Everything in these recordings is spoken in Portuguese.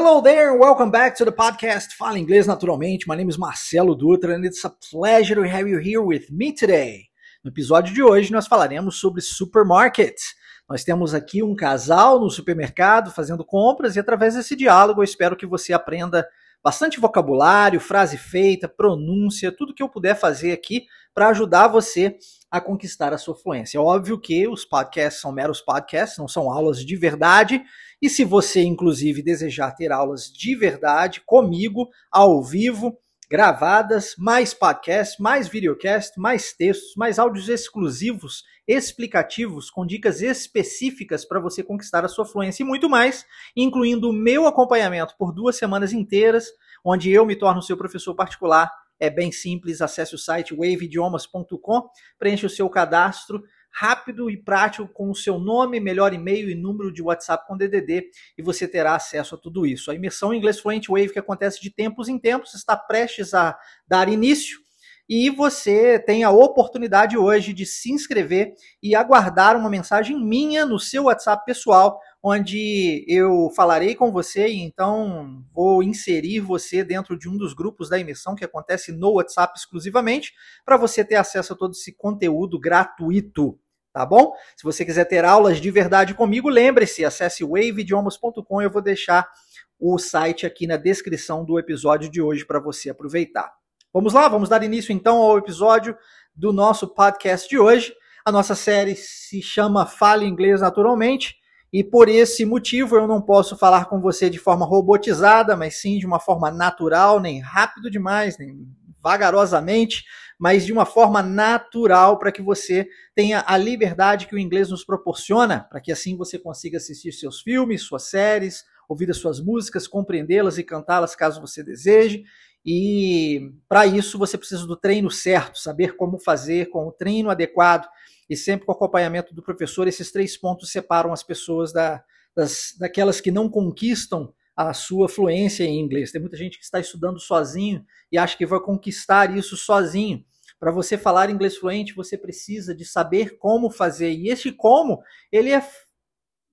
Hello there, welcome back to the podcast Fala Inglês Naturalmente. My name is Marcelo Dutra, and it's a pleasure to have you here with me today. No episódio de hoje, nós falaremos sobre supermarkets. Nós temos aqui um casal no supermercado fazendo compras, e através desse diálogo eu espero que você aprenda bastante vocabulário, frase feita, pronúncia, tudo que eu puder fazer aqui para ajudar você a conquistar a sua fluência. É óbvio que os podcasts são meros podcasts, não são aulas de verdade. E se você, inclusive, desejar ter aulas de verdade comigo, ao vivo, gravadas, mais podcast, mais videocast, mais textos, mais áudios exclusivos, explicativos, com dicas específicas para você conquistar a sua fluência e muito mais, incluindo o meu acompanhamento por duas semanas inteiras, onde eu me torno seu professor particular. É bem simples, acesse o site waveidiomas.com, preencha o seu cadastro, rápido e prático com o seu nome, melhor e-mail e número de WhatsApp com DDD e você terá acesso a tudo isso. A imersão em inglês Fluent Wave que acontece de tempos em tempos está prestes a dar início e você tem a oportunidade hoje de se inscrever e aguardar uma mensagem minha no seu WhatsApp pessoal, onde eu falarei com você e então vou inserir você dentro de um dos grupos da imersão que acontece no WhatsApp exclusivamente, para você ter acesso a todo esse conteúdo gratuito tá bom? Se você quiser ter aulas de verdade comigo, lembre-se, acesse waveidiomas.com, eu vou deixar o site aqui na descrição do episódio de hoje para você aproveitar. Vamos lá, vamos dar início então ao episódio do nosso podcast de hoje. A nossa série se chama Fale Inglês Naturalmente. E por esse motivo eu não posso falar com você de forma robotizada, mas sim de uma forma natural, nem rápido demais, nem vagarosamente, mas de uma forma natural para que você tenha a liberdade que o inglês nos proporciona, para que assim você consiga assistir seus filmes, suas séries, ouvir as suas músicas, compreendê-las e cantá-las caso você deseje. E para isso você precisa do treino certo, saber como fazer com o treino adequado e sempre com acompanhamento do professor. Esses três pontos separam as pessoas da, das, daquelas que não conquistam a sua fluência em inglês. Tem muita gente que está estudando sozinho e acha que vai conquistar isso sozinho. Para você falar inglês fluente, você precisa de saber como fazer. E esse como, ele é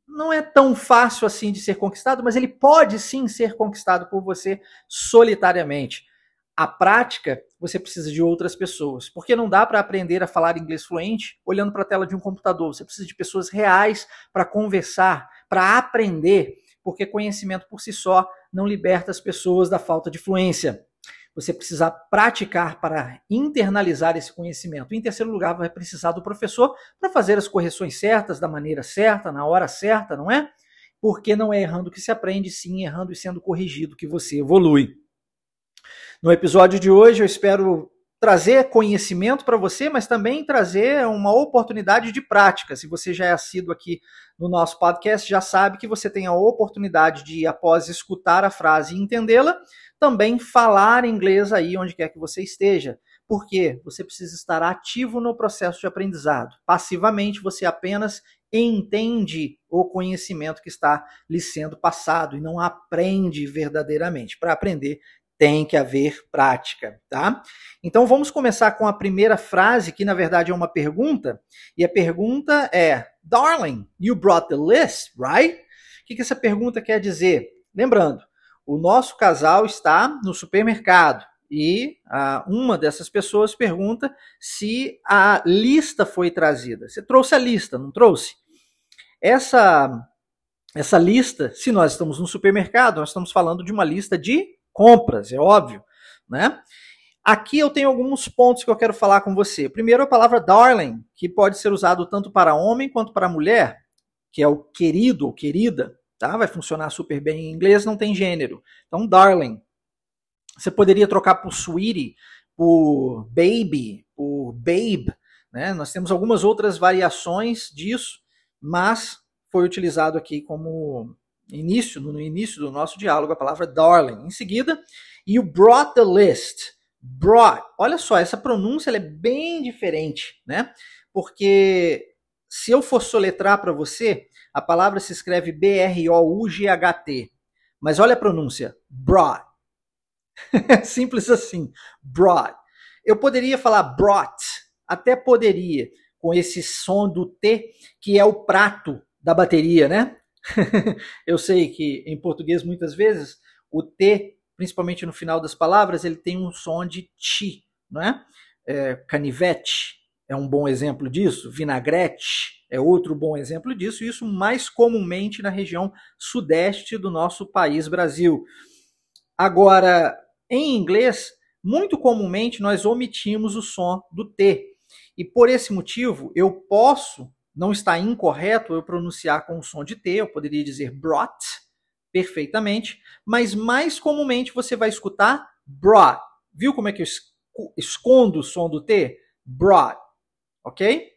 não é tão fácil assim de ser conquistado, mas ele pode sim ser conquistado por você solitariamente. A prática, você precisa de outras pessoas, porque não dá para aprender a falar inglês fluente olhando para a tela de um computador. Você precisa de pessoas reais para conversar, para aprender porque conhecimento por si só não liberta as pessoas da falta de fluência. Você precisa praticar para internalizar esse conhecimento. Em terceiro lugar, vai precisar do professor para fazer as correções certas, da maneira certa, na hora certa, não é? Porque não é errando que se aprende, sim errando e sendo corrigido que você evolui. No episódio de hoje, eu espero trazer conhecimento para você, mas também trazer uma oportunidade de prática. Se você já é assíduo aqui no nosso podcast, já sabe que você tem a oportunidade de, após escutar a frase e entendê-la, também falar inglês aí onde quer que você esteja. Porque você precisa estar ativo no processo de aprendizado. Passivamente, você apenas entende o conhecimento que está lhe sendo passado e não aprende verdadeiramente. Para aprender, tem que haver prática, tá? Então vamos começar com a primeira frase, que na verdade é uma pergunta, e a pergunta é: Darling, you brought the list, right? O que, que essa pergunta quer dizer? Lembrando, o nosso casal está no supermercado e ah, uma dessas pessoas pergunta se a lista foi trazida. Você trouxe a lista, não trouxe? Essa essa lista, se nós estamos no supermercado, nós estamos falando de uma lista de compras, é óbvio, né? Aqui eu tenho alguns pontos que eu quero falar com você. Primeiro, a palavra darling, que pode ser usado tanto para homem quanto para mulher, que é o querido ou querida, tá? Vai funcionar super bem em inglês, não tem gênero. Então, darling. Você poderia trocar por sweetie, por baby, por babe, né? Nós temos algumas outras variações disso, mas foi utilizado aqui como início, no início do nosso diálogo, a palavra darling. Em seguida, you brought the list. Brought. Olha só, essa pronúncia é bem diferente, né? Porque se eu for soletrar para você, a palavra se escreve B-R-O-U-G-H-T. Mas olha a pronúncia. Brought. Simples assim. Brought. Eu poderia falar brought. Até poderia, com esse som do T, que é o prato da bateria, né? Eu sei que em português muitas vezes o T, principalmente no final das palavras, ele tem um som de ti, não é? é canivete é um bom exemplo disso, vinagrete é outro bom exemplo disso, e isso mais comumente na região sudeste do nosso país, Brasil. Agora, em inglês, muito comumente nós omitimos o som do T. E por esse motivo, eu posso, não está incorreto eu pronunciar com o som de T, eu poderia dizer brought perfeitamente, mas mais comumente você vai escutar brought. Viu como é que eu escondo o som do T? Brought, ok?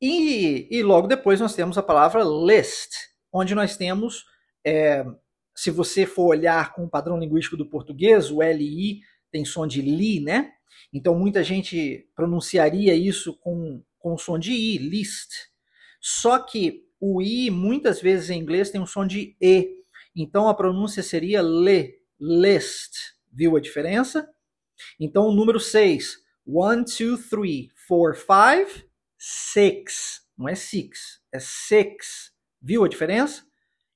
E, e logo depois nós temos a palavra list, onde nós temos, é, se você for olhar com o padrão linguístico do português, o LI tem som de li, né? Então muita gente pronunciaria isso com, com som de i, list. Só que o i muitas vezes em inglês tem um som de e. Então a pronúncia seria le, list. Viu a diferença? Então o número 6, 1, 2, 3, 4, 5, 6. Não é six, é six. Viu a diferença?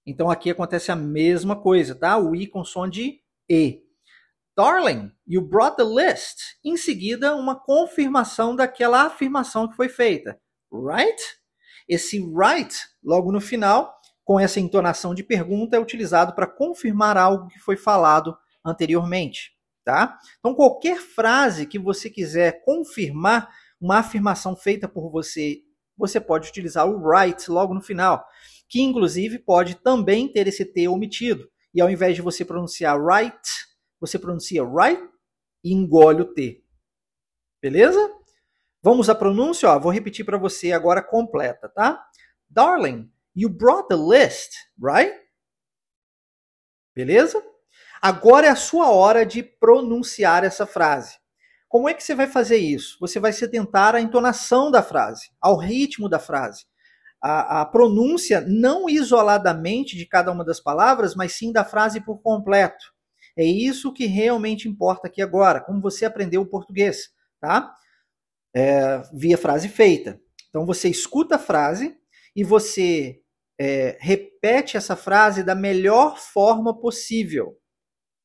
Então aqui acontece a mesma coisa, tá? O i com som de e. Darling, you brought the list. Em seguida, uma confirmação daquela afirmação que foi feita. Right? Esse right, logo no final, com essa entonação de pergunta, é utilizado para confirmar algo que foi falado anteriormente. Tá? Então, qualquer frase que você quiser confirmar uma afirmação feita por você, você pode utilizar o right logo no final, que inclusive pode também ter esse T omitido. E ao invés de você pronunciar right, você pronuncia right e engole o T. Beleza? Vamos à pronúncia, ó, vou repetir para você agora completa, tá? Darling, you brought the list, right? Beleza? Agora é a sua hora de pronunciar essa frase. Como é que você vai fazer isso? Você vai se atentar à entonação da frase, ao ritmo da frase. A, a, pronúncia não isoladamente de cada uma das palavras, mas sim da frase por completo. É isso que realmente importa aqui agora, como você aprendeu o português, tá? É, via frase feita. Então você escuta a frase e você é, repete essa frase da melhor forma possível.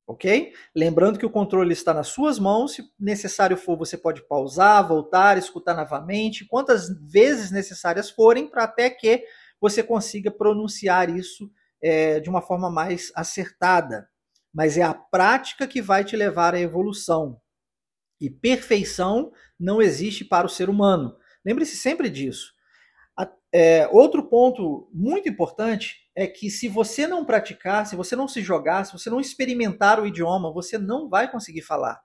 Ok? Lembrando que o controle está nas suas mãos. Se necessário for, você pode pausar, voltar, escutar novamente, quantas vezes necessárias forem, para até que você consiga pronunciar isso é, de uma forma mais acertada mas é a prática que vai te levar à evolução. E perfeição não existe para o ser humano. Lembre-se sempre disso. É, outro ponto muito importante é que se você não praticar, se você não se jogar, se você não experimentar o idioma, você não vai conseguir falar.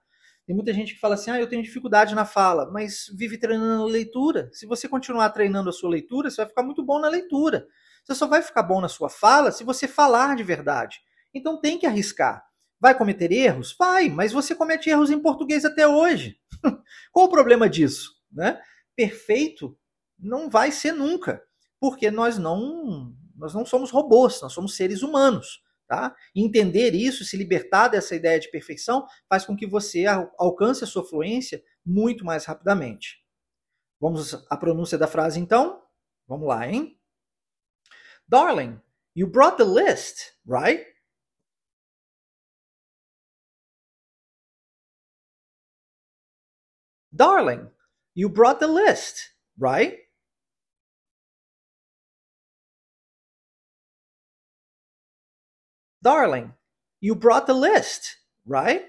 Tem muita gente que fala assim: ah, eu tenho dificuldade na fala, mas vive treinando a leitura. Se você continuar treinando a sua leitura, você vai ficar muito bom na leitura. Você só vai ficar bom na sua fala se você falar de verdade. Então tem que arriscar. Vai cometer erros? Vai, mas você comete erros em português até hoje. Qual o problema disso? Né? Perfeito não vai ser nunca, porque nós não, nós não somos robôs, nós somos seres humanos. Tá? Entender isso, se libertar dessa ideia de perfeição, faz com que você alcance a sua fluência muito mais rapidamente. Vamos à pronúncia da frase então? Vamos lá, hein? Darling, you brought the list, right? Darling, you brought the list, right? Darling, you brought the list, right?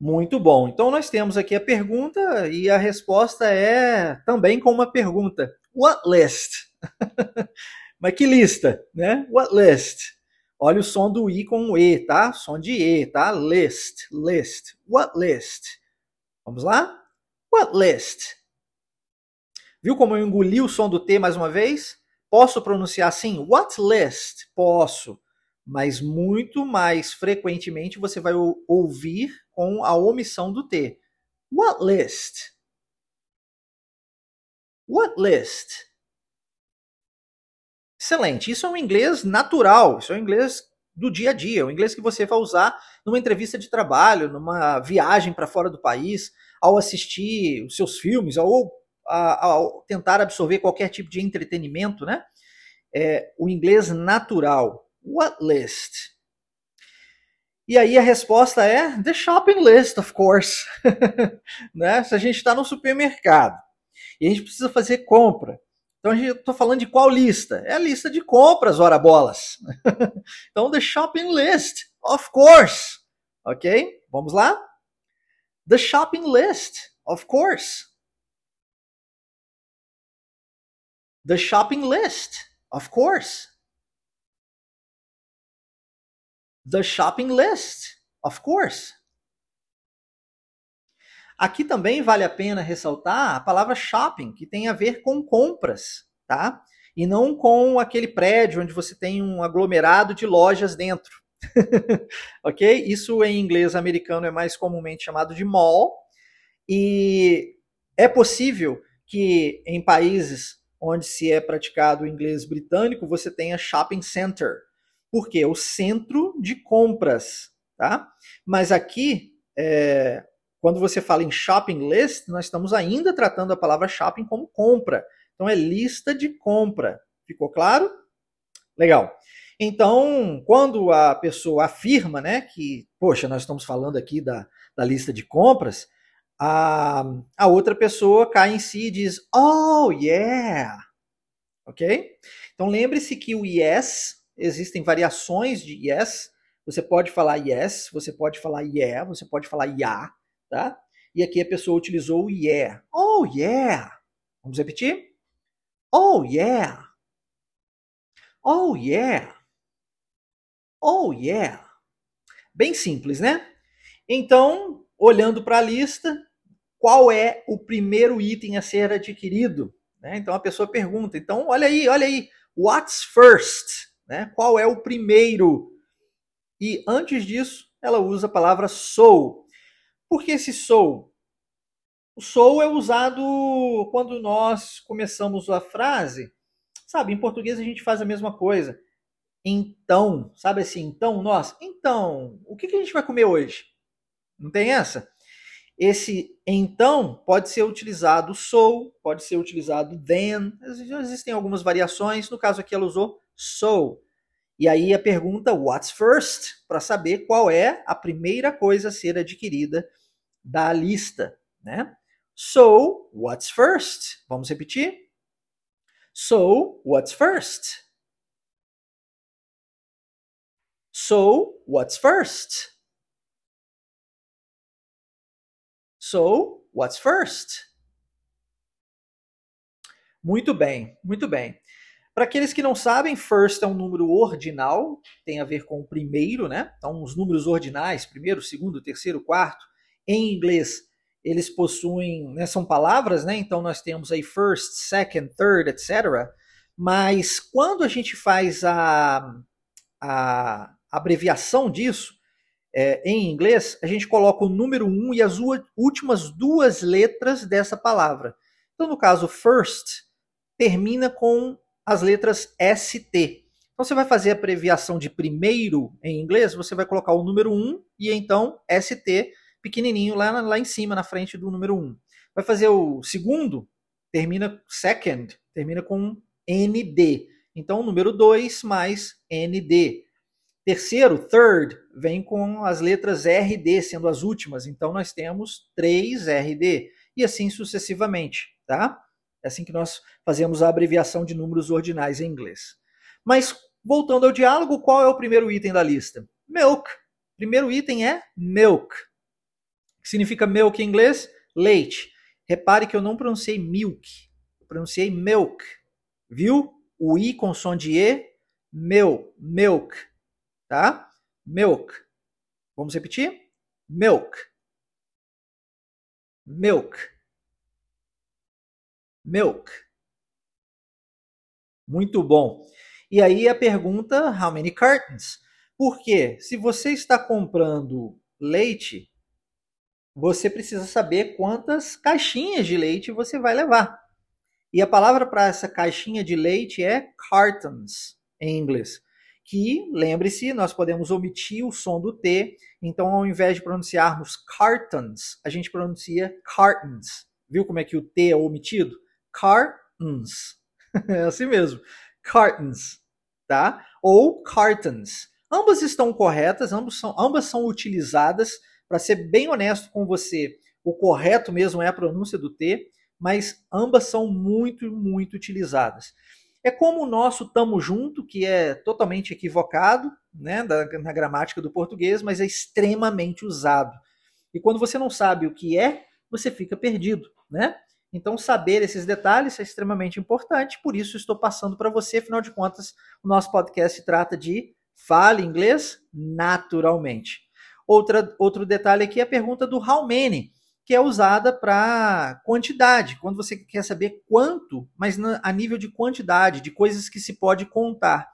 Muito bom. Então nós temos aqui a pergunta e a resposta é também com uma pergunta. What list? Mas que lista, né? What list? Olha o som do I com o E, tá? Som de E, tá? List, list. What list? Vamos lá? What list? Viu como eu engoli o som do T mais uma vez? Posso pronunciar assim? What list? Posso. Mas muito mais frequentemente você vai ouvir com a omissão do T. What list? What list? Excelente. Isso é um inglês natural, isso é um inglês do dia a dia, o inglês que você vai usar numa entrevista de trabalho, numa viagem para fora do país. ao assistir os seus filmes, ou ao tentar absorver qualquer tipo de entretenimento, né? É, o inglês natural. What list? E aí a resposta é the shopping list, of course. né? Se a gente está no supermercado e a gente precisa fazer compra, então eu estou falando de qual lista? É a lista de compras, ora bolas. então the shopping list, of course. Ok? Vamos lá? The shopping list, of course. The shopping list, of course. The shopping list, of course. Aqui também vale a pena ressaltar a palavra shopping, que tem a ver com compras, tá? E não com aquele prédio onde você tem um aglomerado de lojas dentro. ok? Isso em inglês americano é mais comumente chamado de mall. E é possível que em países onde se é praticado o inglês britânico você tenha shopping center, porque é o centro de compras, tá? Mas aqui, é, quando você fala em shopping list, nós estamos ainda tratando a palavra shopping como compra. Então é lista de compra. Ficou claro? Legal. Então, quando a pessoa afirma, né, que, poxa, nós estamos falando aqui da, da lista de compras, a, a outra pessoa cai em si e diz, oh, yeah. Ok? Então lembre-se que o yes existem variações de yes. Você pode falar yes, você pode falar yeah, você pode falar yeah, tá? E aqui a pessoa utilizou o yeah. Oh, yeah. Vamos repetir? Oh, yeah. Oh, yeah. Oh, yeah. Bem simples, né? Então, olhando para a lista, qual é o primeiro item a ser adquirido? Né? Então a pessoa pergunta. Então, olha aí, olha aí. What's first? Né? Qual é o primeiro? E antes disso, ela usa a palavra sou. Por que esse sou? O sou é usado quando nós começamos a frase. Sabe, em português a gente faz a mesma coisa. Então, sabe assim, então, nós, então, o que, que a gente vai comer hoje? Não tem essa? Esse então pode ser utilizado sou, pode ser utilizado then, existem algumas variações, no caso aqui ela usou so. E aí a pergunta what's first para saber qual é a primeira coisa a ser adquirida da lista, né? So, what's first? Vamos repetir? So, what's first? So, what's first? So, what's first? Muito bem, muito bem. Para aqueles que não sabem, first é um número ordinal, tem a ver com o primeiro, né? Então, os números ordinais, primeiro, segundo, terceiro, quarto, em inglês, eles possuem, né, são palavras, né? Então, nós temos aí first, second, third, etc. Mas quando a gente faz a, a abreviação disso, é, em inglês, a gente coloca o número 1 um e as últimas duas letras dessa palavra. Então, no caso, first termina com as letras ST. Então você vai fazer a abreviação de primeiro em inglês, você vai colocar o número 1 e então ST pequenininho lá, lá em cima, na frente do número 1. Vai fazer o segundo, termina second, termina com ND. Então número 2 mais ND. Terceiro, third, vem com as letras RD sendo as últimas. Então nós temos 3 RD e assim sucessivamente, tá? É assim que nós fazemos a abreviação de números ordinais em inglês. Mas, voltando ao diálogo, qual é o primeiro item da lista? Milk. Primeiro item é milk. Que significa milk em inglês? Leite. Repare que eu não pronunciei milk, eu pronunciei milk. Viu? O i com som de e, meu, milk, tá? Milk. Vamos repetir? Milk. Milk milk. Muito bom. E aí a pergunta, how many cartons? Porque se você está comprando leite, você precisa saber quantas caixinhas de leite você vai levar. E a palavra para essa caixinha de leite é cartons em inglês, que, lembre-se, nós podemos omitir o som do T, então ao invés de pronunciarmos cartons, a gente pronuncia cartons. Viu como é que o T é omitido? Cartons. É assim mesmo. Cartons, tá? Ou cartons. Ambas estão corretas, ambas são, ambas são utilizadas. Para ser bem honesto com você, o correto mesmo é a pronúncia do T, mas ambas são muito, muito utilizadas. É como o nosso tamo junto, que é totalmente equivocado né, na gramática do português, mas é extremamente usado. E quando você não sabe o que é, você fica perdido, né? Então, saber esses detalhes é extremamente importante, por isso estou passando para você, afinal de contas, o nosso podcast trata de fale inglês naturalmente. Outra, outro detalhe aqui é a pergunta do how many, que é usada para quantidade, quando você quer saber quanto, mas a nível de quantidade, de coisas que se pode contar.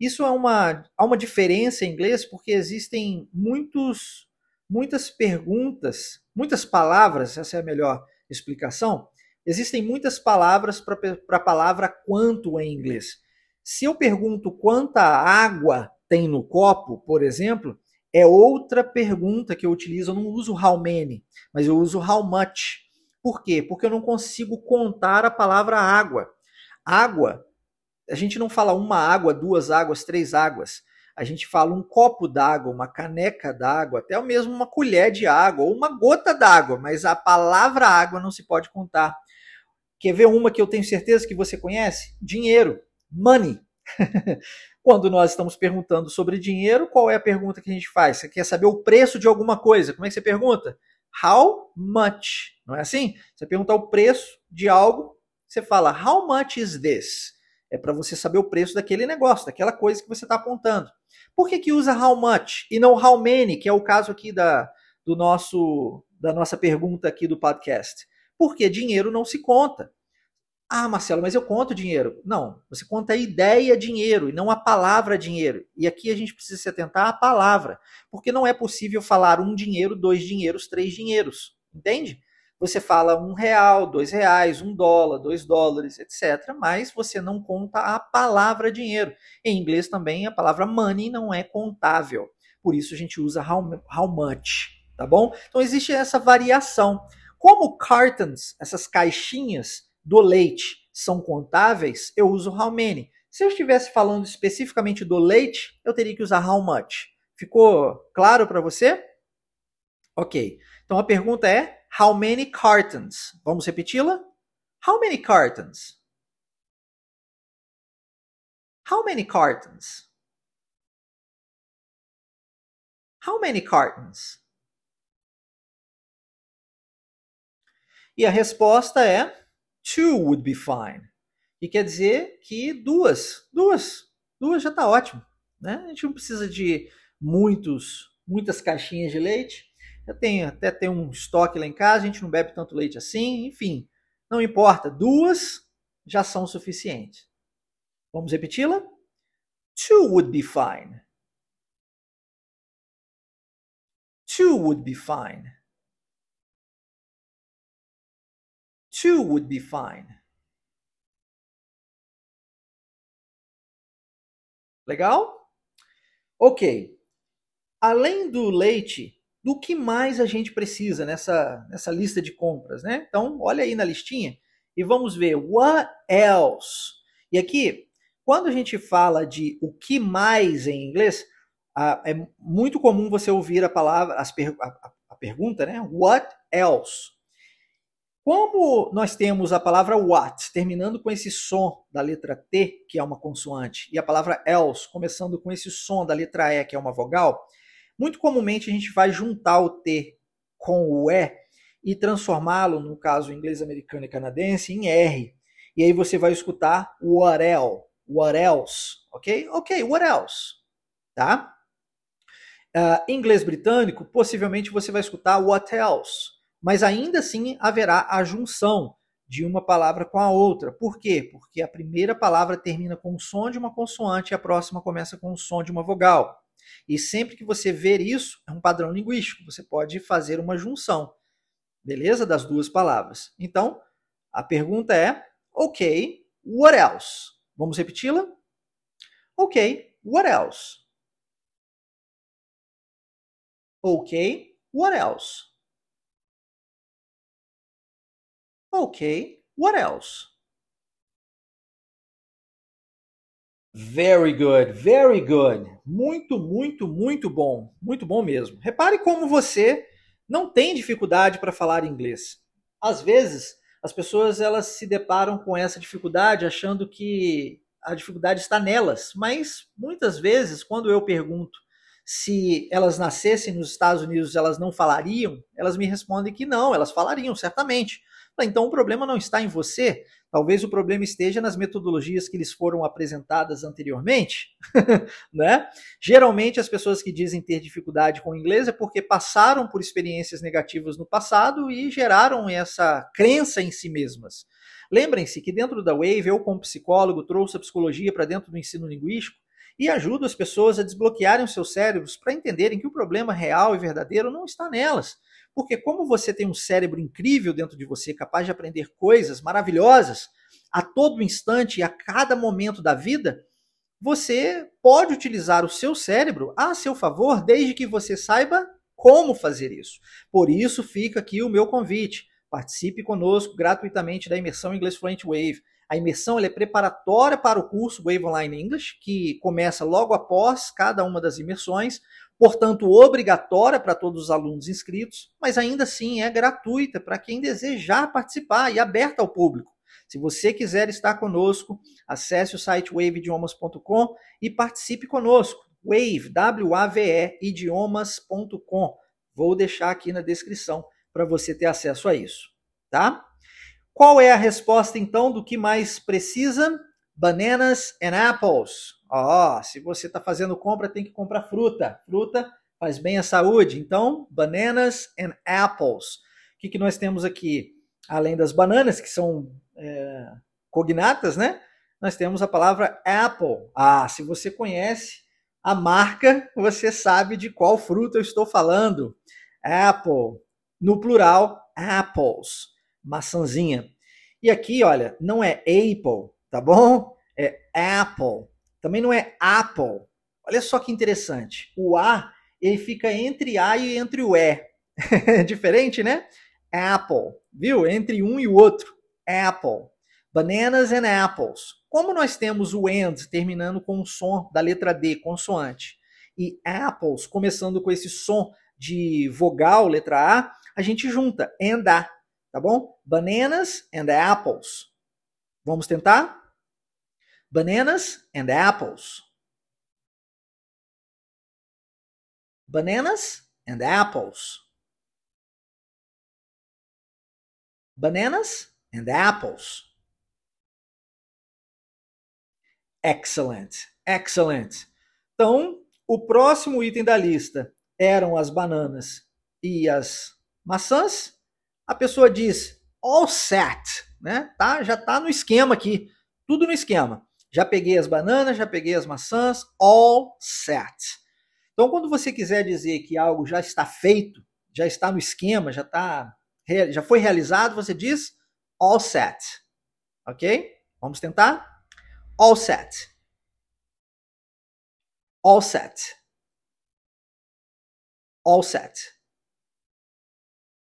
Isso é uma, há uma diferença em inglês porque existem muitos, muitas perguntas, muitas palavras, essa é a melhor explicação. Existem muitas palavras para a palavra quanto em inglês. Se eu pergunto quanta água tem no copo, por exemplo, é outra pergunta que eu utilizo. Eu não uso how many, mas eu uso how much. Por quê? Porque eu não consigo contar a palavra água. Água, a gente não fala uma água, duas águas, três águas. A gente fala um copo d'água, uma caneca d'água, até mesmo uma colher de água ou uma gota d'água, mas a palavra água não se pode contar. Quer ver uma que eu tenho certeza que você conhece? Dinheiro, money. Quando nós estamos perguntando sobre dinheiro, qual é a pergunta que a gente faz? Você quer saber o preço de alguma coisa? Como é que você pergunta? How much? Não é assim? Você perguntar o preço de algo, você fala How much is this? É para você saber o preço daquele negócio, daquela coisa que você está apontando. Por que, que usa how much e não how many, que é o caso aqui da, do nosso, da nossa pergunta aqui do podcast? Porque dinheiro não se conta. Ah, Marcelo, mas eu conto dinheiro. Não, você conta a ideia dinheiro e não a palavra dinheiro. E aqui a gente precisa se atentar à palavra, porque não é possível falar um dinheiro, dois dinheiros, três dinheiros. Entende? Você fala um real, dois reais, um dólar, dois dólares, etc. Mas você não conta a palavra dinheiro. Em inglês também a palavra money não é contável. Por isso a gente usa how, how much, tá bom? Então existe essa variação. Como cartons, essas caixinhas, do leite são contáveis, eu uso how many. Se eu estivesse falando especificamente do leite, eu teria que usar how much. Ficou claro para você? Ok. Então a pergunta é: How many cartons? Vamos repeti-la? How many cartons? How many cartons? How many cartons? E a resposta é Two would be fine. E quer dizer que duas, duas, duas já está ótimo. Né? A gente não precisa de muitos, muitas caixinhas de leite. Eu tenho até tem um estoque lá em casa, a gente não bebe tanto leite assim, enfim, não importa. Duas já são suficientes. Vamos repeti-la? Two would be fine. Two would be fine. Two would be fine. Legal? Ok. Além do leite, do que mais a gente precisa nessa, nessa lista de compras, né? Então, olha aí na listinha e vamos ver what else. E aqui, quando a gente fala de o que mais em inglês, é muito comum você ouvir a palavra, a, a pergunta, né? What else? Como nós temos a palavra what terminando com esse som da letra T, que é uma consoante, e a palavra else começando com esse som da letra E, que é uma vogal, muito comumente a gente vai juntar o T com o E e transformá-lo, no caso inglês, americano e canadense, em R. E aí você vai escutar what else, what else, ok? Ok, what else, tá? Uh, inglês britânico, possivelmente você vai escutar what else mas ainda assim haverá a junção de uma palavra com a outra. Por quê? Porque a primeira palavra termina com o som de uma consoante e a próxima começa com o som de uma vogal. E sempre que você ver isso, é um padrão linguístico, você pode fazer uma junção, beleza? Das duas palavras. Então, a pergunta é: ok, what else? Vamos repeti-la? Ok, what else? Ok, what else? Ok, what else? Very good, very good. Muito, muito, muito bom. Muito bom mesmo. Repare como você não tem dificuldade para falar inglês. Às vezes, as pessoas elas se deparam com essa dificuldade achando que a dificuldade está nelas, mas muitas vezes quando eu pergunto se elas nascessem nos Estados Unidos, elas não falariam, elas me respondem que não, elas falariam certamente. Então o problema não está em você, talvez o problema esteja nas metodologias que lhes foram apresentadas anteriormente, né? Geralmente as pessoas que dizem ter dificuldade com o inglês é porque passaram por experiências negativas no passado e geraram essa crença em si mesmas. Lembrem-se que dentro da Wave, eu como psicólogo trouxe a psicologia para dentro do ensino linguístico e ajudo as pessoas a desbloquearem os seus cérebros para entenderem que o problema real e verdadeiro não está nelas, porque como você tem um cérebro incrível dentro de você, capaz de aprender coisas maravilhosas a todo instante e a cada momento da vida, você pode utilizar o seu cérebro a seu favor, desde que você saiba como fazer isso. Por isso fica aqui o meu convite. Participe conosco gratuitamente da imersão Inglês Fluent Wave. A imersão é preparatória para o curso Wave Online English, que começa logo após cada uma das imersões portanto obrigatória para todos os alunos inscritos, mas ainda assim é gratuita para quem desejar participar e aberta ao público. Se você quiser estar conosco, acesse o site waveidiomas.com e participe conosco. Wave, W-A-V-E, idiomas.com. Vou deixar aqui na descrição para você ter acesso a isso, tá? Qual é a resposta então do que mais precisa? Bananas and apples. Ó, oh, se você está fazendo compra, tem que comprar fruta. Fruta faz bem à saúde. Então, bananas and apples. O que, que nós temos aqui? Além das bananas, que são é, cognatas, né? Nós temos a palavra apple. Ah, se você conhece a marca, você sabe de qual fruta eu estou falando. Apple. No plural, apples. Maçãzinha. E aqui, olha, não é apple, tá bom? É apple. Também não é Apple. Olha só que interessante. O A ele fica entre A e entre o E. Diferente, né? Apple, viu? Entre um e o outro. Apple. Bananas and apples. Como nós temos o and terminando com o som da letra D, consoante, e apples começando com esse som de vogal, letra A, a gente junta and A, tá bom? Bananas and apples. Vamos tentar? Bananas and apples. Bananas and apples. Bananas and apples. Excellent, excellent. Então, o próximo item da lista eram as bananas e as maçãs. A pessoa diz all set, né? Tá, já tá no esquema aqui, tudo no esquema. Já peguei as bananas, já peguei as maçãs, all set. Então, quando você quiser dizer que algo já está feito, já está no esquema, já está, já foi realizado, você diz all set. Ok? Vamos tentar? All set. All set. All set.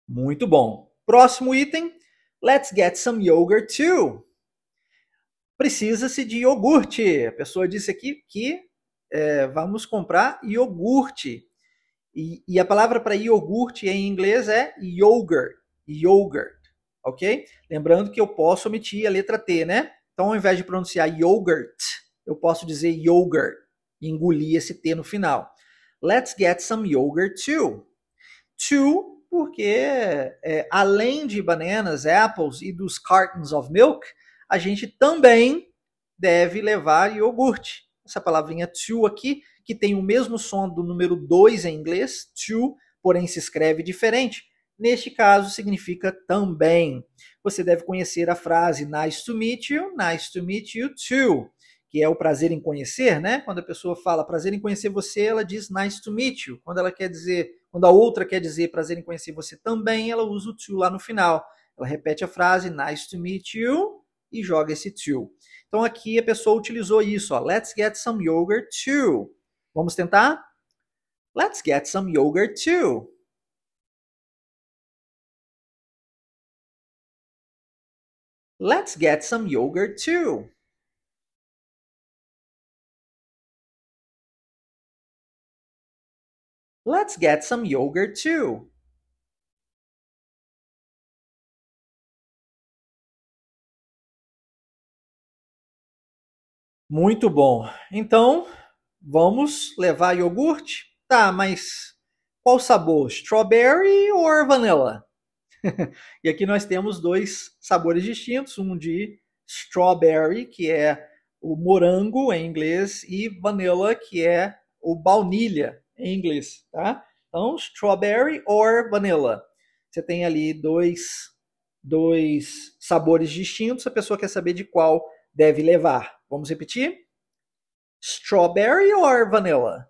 Muito bom. Próximo item. Let's get some yogurt too precisa-se de iogurte. A pessoa disse aqui que é, vamos comprar iogurte. E, e a palavra para iogurte em inglês é yogurt. Yogurt, ok? Lembrando que eu posso omitir a letra T, né? Então, ao invés de pronunciar yogurt, eu posso dizer yogurt e engolir esse T no final. Let's get some yogurt too. Too, porque é, além de bananas, apples e dos cartons of milk, a gente também deve levar iogurte. Essa palavrinha to aqui, que tem o mesmo som do número 2 em inglês, to, porém se escreve diferente. Neste caso, significa também. Você deve conhecer a frase nice to meet you, nice to meet you too, que é o prazer em conhecer, né? Quando a pessoa fala prazer em conhecer você, ela diz nice to meet you. Quando ela quer dizer, quando a outra quer dizer prazer em conhecer você também, ela usa o to lá no final. Ela repete a frase nice to meet you e joga esse to. Então aqui a pessoa utilizou isso, ó. Let's get some yogurt too. Vamos tentar? Let's get some yogurt too. Let's get some yogurt too. Let's get some yogurt too. Muito bom. Então, vamos levar iogurte? Tá, mas qual sabor? Strawberry ou vanilla? e aqui nós temos dois sabores distintos, um de strawberry, que é o morango em inglês, e vanilla, que é o baunilha em inglês, tá? Então, strawberry or vanilla. Você tem ali dois, dois sabores distintos, a pessoa quer saber de qual deve levar. Vamos repetir? Strawberry or vanilla?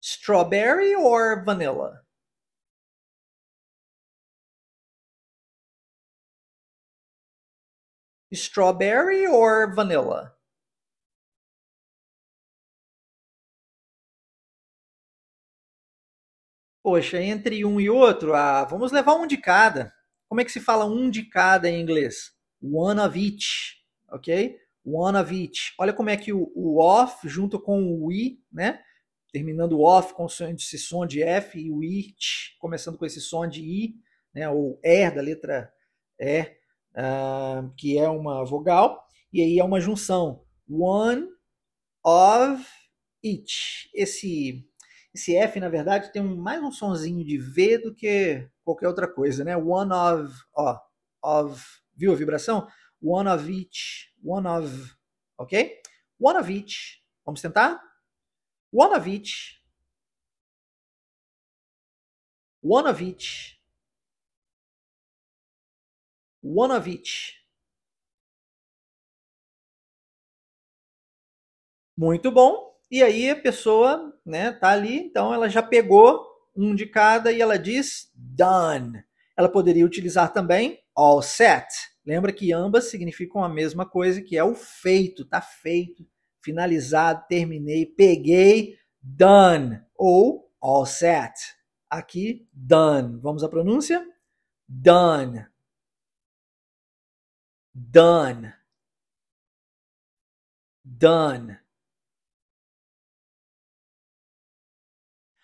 Strawberry or vanilla? Strawberry or vanilla? Poxa, entre um e outro, ah, vamos levar um de cada. Como é que se fala um de cada em inglês? One of each, ok? One of each. Olha como é que o, o off junto com o we, né? Terminando o off com esse som de F e o it, começando com esse som de I, né? Ou er da letra E, uh, que é uma vogal. E aí é uma junção. One of each. Esse esse F, na verdade, tem um, mais um sonzinho de V do que qualquer outra coisa, né? One of, ó, of, viu a vibração? One of each, one of, ok? One of each. Vamos tentar? One of each. One of each. One of each. Muito bom. E aí a pessoa, né, tá ali, então ela já pegou um de cada e ela diz done. Ela poderia utilizar também all set. Lembra que ambas significam a mesma coisa, que é o feito, tá feito, finalizado, terminei, peguei, done ou all set. Aqui done. Vamos à pronúncia? Done. Done. Done.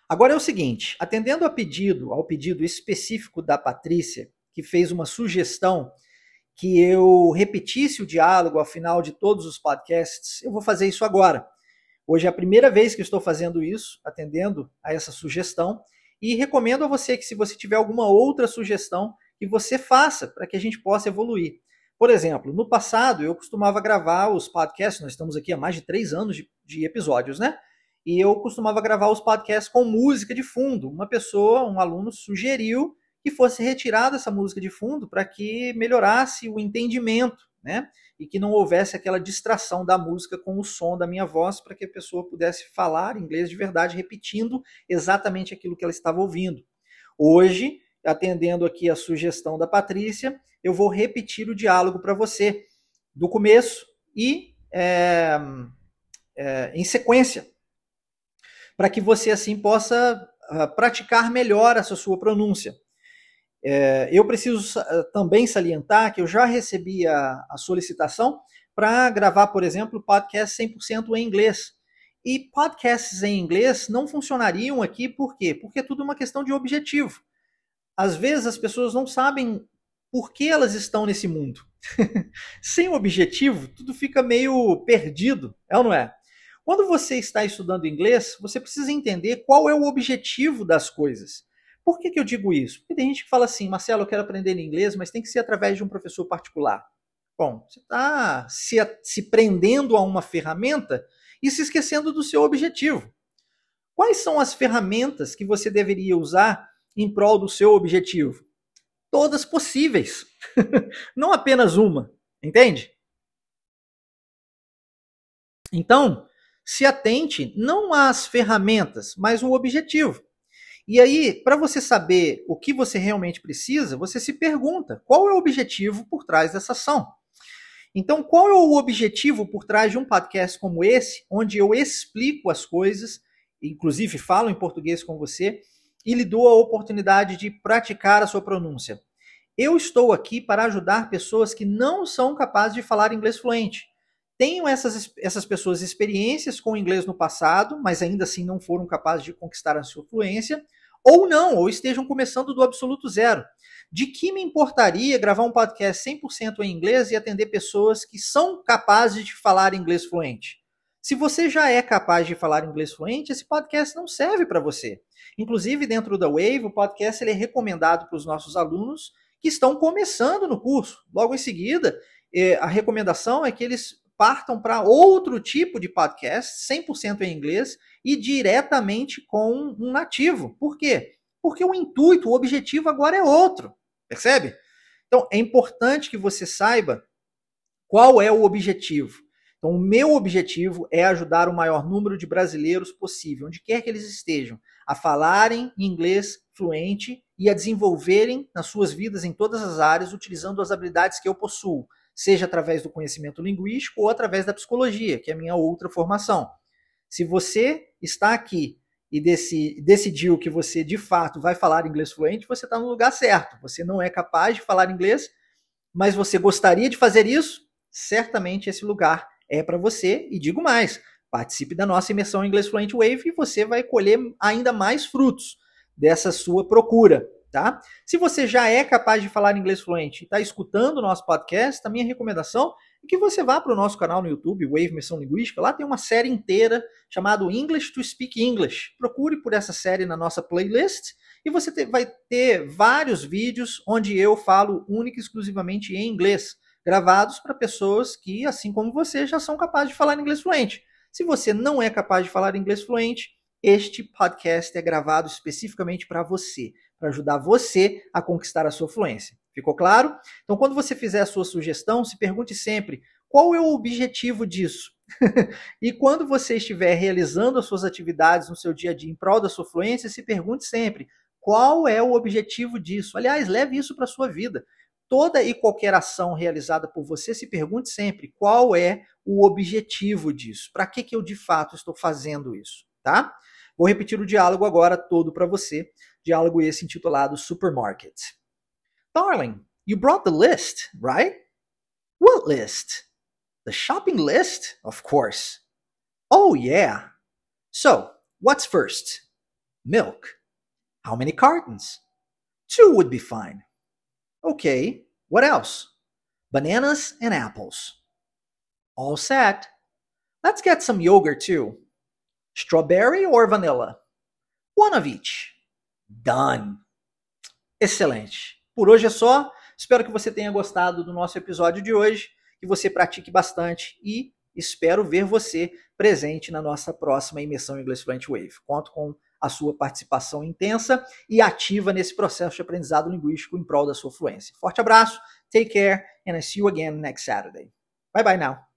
Agora é o seguinte, atendendo a pedido, ao pedido específico da Patrícia, que fez uma sugestão que eu repetisse o diálogo ao final de todos os podcasts, eu vou fazer isso agora. Hoje é a primeira vez que estou fazendo isso, atendendo a essa sugestão, e recomendo a você que se você tiver alguma outra sugestão, que você faça para que a gente possa evoluir. Por exemplo, no passado eu costumava gravar os podcasts, nós estamos aqui há mais de três anos de, de episódios, né? e eu costumava gravar os podcasts com música de fundo. Uma pessoa, um aluno, sugeriu que fosse retirada essa música de fundo para que melhorasse o entendimento, né? E que não houvesse aquela distração da música com o som da minha voz, para que a pessoa pudesse falar inglês de verdade, repetindo exatamente aquilo que ela estava ouvindo. Hoje, atendendo aqui a sugestão da Patrícia, eu vou repetir o diálogo para você, do começo e é, é, em sequência, para que você assim possa uh, praticar melhor essa sua pronúncia. É, eu preciso uh, também salientar que eu já recebi a, a solicitação para gravar, por exemplo, podcast 100% em inglês. E podcasts em inglês não funcionariam aqui, por quê? Porque é tudo uma questão de objetivo. Às vezes as pessoas não sabem por que elas estão nesse mundo. Sem objetivo, tudo fica meio perdido, é ou não é? Quando você está estudando inglês, você precisa entender qual é o objetivo das coisas. Por que, que eu digo isso? Porque tem gente que fala assim, Marcelo, eu quero aprender inglês, mas tem que ser através de um professor particular. Bom, você está se, se prendendo a uma ferramenta e se esquecendo do seu objetivo. Quais são as ferramentas que você deveria usar em prol do seu objetivo? Todas possíveis, não apenas uma, entende? Então, se atente não às ferramentas, mas ao objetivo. E aí, para você saber o que você realmente precisa, você se pergunta: qual é o objetivo por trás dessa ação? Então, qual é o objetivo por trás de um podcast como esse, onde eu explico as coisas, inclusive falo em português com você, e lhe dou a oportunidade de praticar a sua pronúncia? Eu estou aqui para ajudar pessoas que não são capazes de falar inglês fluente. Tenho essas, essas pessoas experiências com inglês no passado, mas ainda assim não foram capazes de conquistar a sua fluência, ou não, ou estejam começando do absoluto zero. De que me importaria gravar um podcast 100% em inglês e atender pessoas que são capazes de falar inglês fluente? Se você já é capaz de falar inglês fluente, esse podcast não serve para você. Inclusive, dentro da Wave, o podcast ele é recomendado para os nossos alunos que estão começando no curso. Logo em seguida, eh, a recomendação é que eles partam para outro tipo de podcast, 100% em inglês e diretamente com um nativo. Por quê? Porque o intuito, o objetivo agora é outro. Percebe? Então, é importante que você saiba qual é o objetivo. Então, o meu objetivo é ajudar o maior número de brasileiros possível, onde quer que eles estejam, a falarem inglês fluente e a desenvolverem nas suas vidas em todas as áreas, utilizando as habilidades que eu possuo, seja através do conhecimento linguístico ou através da psicologia, que é a minha outra formação. Se você está aqui e decidiu que você de fato vai falar inglês fluente, você está no lugar certo. Você não é capaz de falar inglês, mas você gostaria de fazer isso, certamente esse lugar é para você. E digo mais: participe da nossa imersão em inglês fluente Wave e você vai colher ainda mais frutos dessa sua procura. Tá? Se você já é capaz de falar inglês fluente e está escutando o nosso podcast, a minha recomendação é que você vá para o nosso canal no YouTube, Wave Imersão Linguística. Lá tem uma série inteira chamada English to Speak English. Procure por essa série na nossa playlist e você vai ter vários vídeos onde eu falo única e exclusivamente em inglês gravados para pessoas que, assim como você, já são capazes de falar inglês fluente. Se você não é capaz de falar inglês fluente, este podcast é gravado especificamente para você, para ajudar você a conquistar a sua fluência. Ficou claro? Então, quando você fizer a sua sugestão, se pergunte sempre qual é o objetivo disso. e quando você estiver realizando as suas atividades no seu dia a dia em prol da sua fluência, se pergunte sempre qual é o objetivo disso. Aliás, leve isso para a sua vida toda e qualquer ação realizada por você, se pergunte sempre qual é o objetivo disso. Para que, que eu de fato estou fazendo isso, tá? Vou repetir o diálogo agora todo para você. Diálogo esse intitulado Supermarket. Darling, you brought the list, right? What list? The shopping list? Of course. Oh, yeah. So, what's first? Milk. How many cartons? Two would be fine. Okay, what else? Bananas and apples. All set. Let's get some yogurt too. Strawberry or vanilla? One of each. Done. Excelente. Por hoje é só. Espero que você tenha gostado do nosso episódio de hoje, que você pratique bastante e espero ver você presente na nossa próxima imersão Inglês Fluent Wave. Conto com a sua participação intensa e ativa nesse processo de aprendizado linguístico em prol da sua fluência. Forte abraço, take care, and I see you again next Saturday. Bye bye now.